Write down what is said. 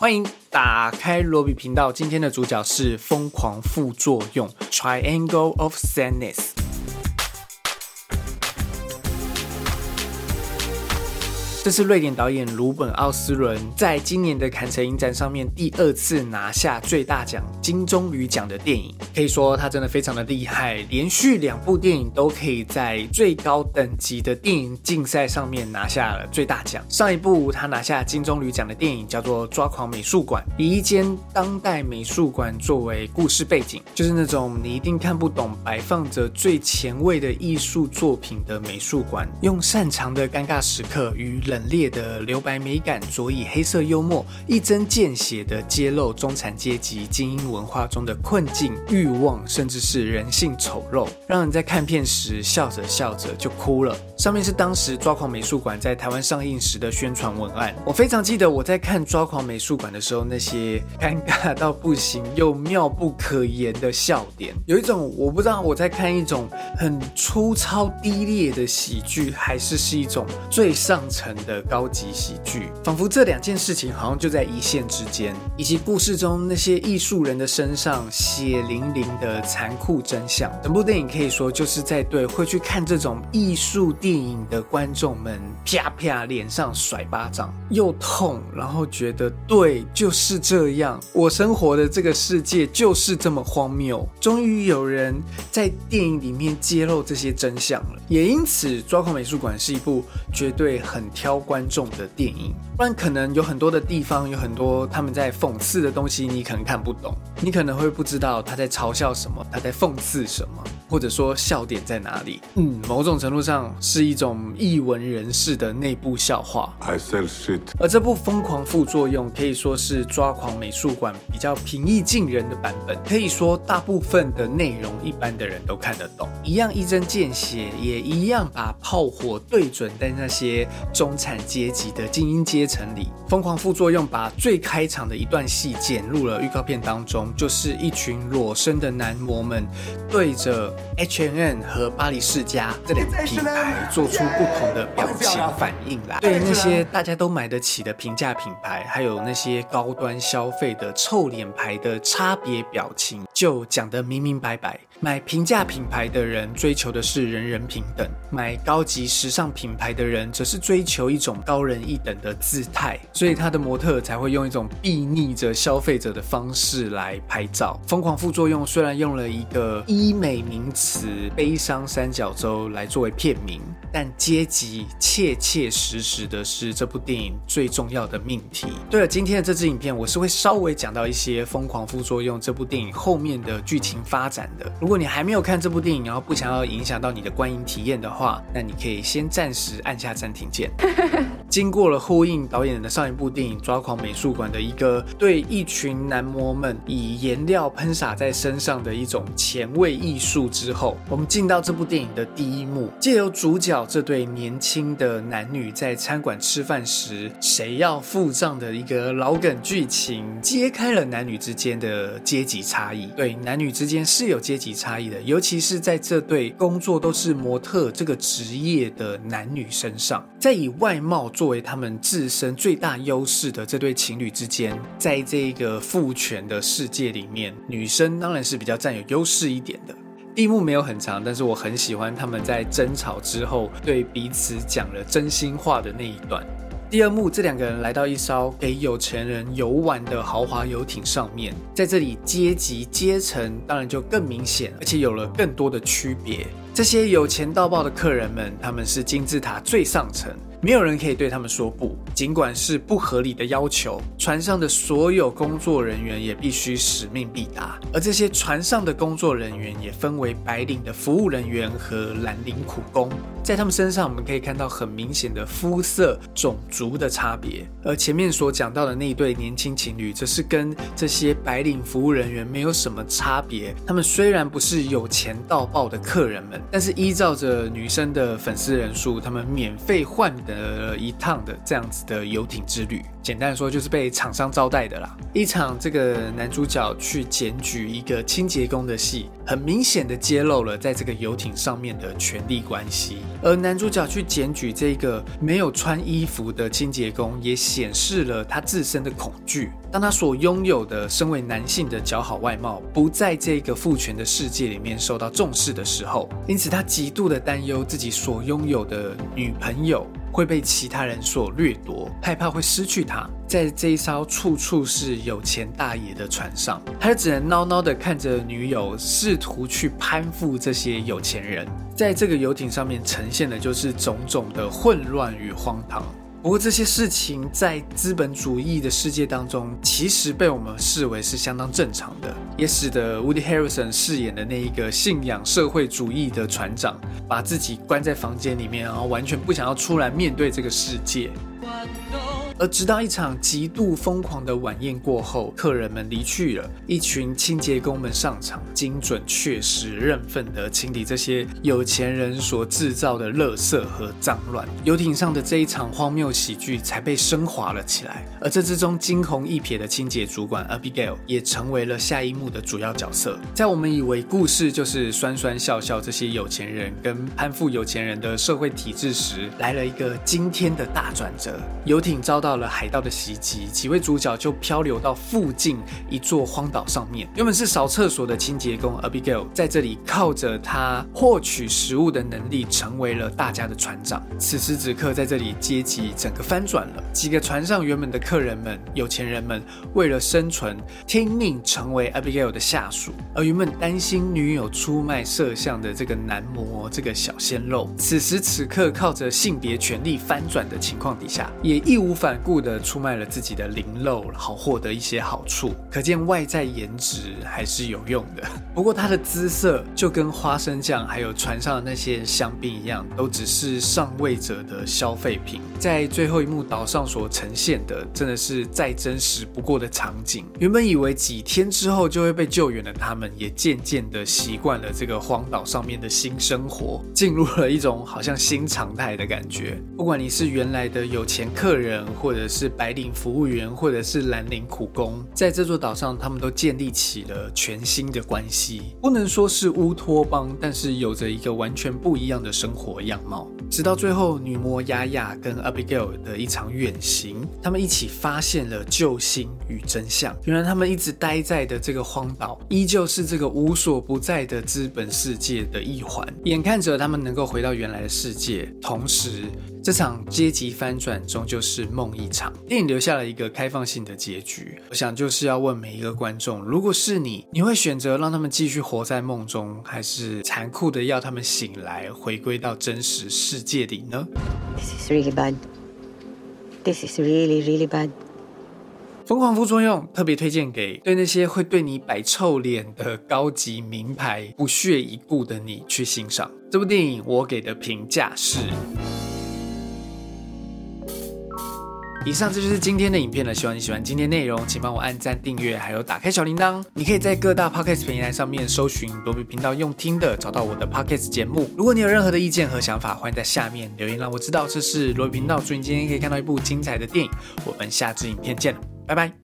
欢迎打开罗比频道。今天的主角是疯狂副作用 （Triangle of Sadness）。这是瑞典导演鲁本奥斯伦在今年的坎城影展上面第二次拿下最大奖金棕榈奖的电影，可以说他真的非常的厉害，连续两部电影都可以在最高等级的电影竞赛上面拿下了最大奖。上一部他拿下金棕榈奖的电影叫做《抓狂美术馆》，以一间当代美术馆作为故事背景，就是那种你一定看不懂、摆放着最前卫的艺术作品的美术馆，用擅长的尴尬时刻与。冷冽的留白美感，佐以黑色幽默，一针见血的揭露中产阶级精英文化中的困境、欲望，甚至是人性丑陋，让人在看片时笑着笑着就哭了。上面是当时抓狂美术馆在台湾上映时的宣传文案。我非常记得我在看抓狂美术馆的时候，那些尴尬到不行又妙不可言的笑点，有一种我不知道我在看一种很粗糙低劣的喜剧，还是是一种最上层。的高级喜剧，仿佛这两件事情好像就在一线之间，以及故事中那些艺术人的身上血淋淋的残酷真相。整部电影可以说就是在对会去看这种艺术电影的观众们啪啪脸上甩巴掌，又痛，然后觉得对，就是这样，我生活的这个世界就是这么荒谬。终于有人在电影里面揭露这些真相了，也因此《抓狂美术馆》是一部绝对很挑。挑观众的电影，不然可能有很多的地方，有很多他们在讽刺的东西，你可能看不懂，你可能会不知道他在嘲笑什么，他在讽刺什么，或者说笑点在哪里。嗯，某种程度上是一种译文人士的内部笑话。而这部《疯狂副作用》可以说是抓狂美术馆比较平易近人的版本，可以说大部分的内容一般的人都看得懂，一样一针见血，也一样把炮火对准在那些中。产阶级的精英阶层里，疯狂副作用把最开场的一段戏剪入了预告片当中，就是一群裸身的男模们对着 H&M 和巴黎世家这两个品牌做出不同的表情反应来。对那些大家都买得起的平价品牌，还有那些高端消费的臭脸牌的差别表情，就讲得明明白白。买平价品牌的人追求的是人人平等，买高级时尚品牌的人则是追求一种高人一等的姿态，所以他的模特才会用一种避逆着消费者的方式来拍照。疯狂副作用虽然用了一个医美名词“悲伤三角洲”来作为片名，但阶级切切实实的是这部电影最重要的命题。对了，今天的这支影片我是会稍微讲到一些疯狂副作用这部电影后面的剧情发展的。如果你还没有看这部电影，然后不想要影响到你的观影体验的话，那你可以先暂时按下暂停键。经过了呼应导演的上一部电影《抓狂美术馆》的一个对一群男模们以颜料喷洒在身上的一种前卫艺术之后，我们进到这部电影的第一幕，借由主角这对年轻的男女在餐馆吃饭时谁要付账的一个老梗剧情，揭开了男女之间的阶级差异。对，男女之间是有阶级。差异的，尤其是在这对工作都是模特这个职业的男女身上，在以外外貌作为他们自身最大优势的这对情侣之间，在这个父权的世界里面，女生当然是比较占有优势一点的。第一幕没有很长，但是我很喜欢他们在争吵之后对彼此讲了真心话的那一段。第二幕，这两个人来到一艘给有钱人游玩的豪华游艇上面，在这里阶级阶层当然就更明显，而且有了更多的区别。这些有钱到爆的客人们，他们是金字塔最上层。没有人可以对他们说不，尽管是不合理的要求。船上的所有工作人员也必须使命必达，而这些船上的工作人员也分为白领的服务人员和蓝领苦工。在他们身上，我们可以看到很明显的肤色、种族的差别。而前面所讲到的那一对年轻情侣，则是跟这些白领服务人员没有什么差别。他们虽然不是有钱到爆的客人们，但是依照着女生的粉丝人数，他们免费换。得，一趟的这样子的游艇之旅。简单说就是被厂商招待的啦。一场这个男主角去检举一个清洁工的戏，很明显的揭露了在这个游艇上面的权力关系。而男主角去检举这个没有穿衣服的清洁工，也显示了他自身的恐惧。当他所拥有的身为男性的姣好外貌不在这个父权的世界里面受到重视的时候，因此他极度的担忧自己所拥有的女朋友会被其他人所掠夺，害怕会失去他。在这一艘处处是有钱大爷的船上，他只能孬孬的看着女友试图去攀附这些有钱人。在这个游艇上面呈现的就是种种的混乱与荒唐。不过这些事情在资本主义的世界当中，其实被我们视为是相当正常的，也使得 Woody Harrison 饰演的那一个信仰社会主义的船长，把自己关在房间里面，然后完全不想要出来面对这个世界。而直到一场极度疯狂的晚宴过后，客人们离去了，一群清洁工们上场，精准、确实、认份地清理这些有钱人所制造的垃圾和脏乱。游艇上的这一场荒谬喜剧才被升华了起来。而这之中惊鸿一瞥的清洁主管 Abigail 也成为了下一幕的主要角色。在我们以为故事就是酸酸笑笑这些有钱人跟攀附有钱人的社会体制时，来了一个惊天的大转折。游艇遭到。到了海盗的袭击，几位主角就漂流到附近一座荒岛上面。原本是扫厕所的清洁工 Abigail 在这里靠着他获取食物的能力，成为了大家的船长。此时此刻，在这里阶级整个翻转了。几个船上原本的客人们、有钱人们，为了生存，听命成为 Abigail 的下属。而原本担心女友出卖摄像的这个男模、这个小鲜肉，此时此刻靠着性别权力翻转的情况底下，也义无反。故的出卖了自己的灵肉，好获得一些好处，可见外在颜值还是有用的。不过他的姿色就跟花生酱还有船上的那些香槟一样，都只是上位者的消费品。在最后一幕岛上所呈现的，真的是再真实不过的场景。原本以为几天之后就会被救援的他们，也渐渐的习惯了这个荒岛上面的新生活，进入了一种好像新常态的感觉。不管你是原来的有钱客人，或者是白领服务员，或者是蓝领苦工，在这座岛上，他们都建立起了全新的关系。不能说是乌托邦，但是有着一个完全不一样的生活样貌。直到最后，女魔雅雅跟 Abigail 的一场远行，他们一起发现了救星与真相。原来他们一直待在的这个荒岛，依旧是这个无所不在的资本世界的一环。眼看着他们能够回到原来的世界，同时。这场阶级翻转终究是梦一场。电影留下了一个开放性的结局，我想就是要问每一个观众：如果是你，你会选择让他们继续活在梦中，还是残酷的要他们醒来，回归到真实世界里呢？This is really bad. This is really, really bad. 疯狂副作用特别推荐给对那些会对你摆臭脸的高级名牌不屑一顾的你去欣赏这部电影。我给的评价是。以上这就是今天的影片了，希望你喜欢今天内容，请帮我按赞、订阅，还有打开小铃铛。你可以在各大 podcast 平台上面搜寻罗比频道用听的，找到我的 podcast 节目。如果你有任何的意见和想法，欢迎在下面留言让我知道。这是罗比频道，祝你今天可以看到一部精彩的电影。我们下次影片见，拜拜。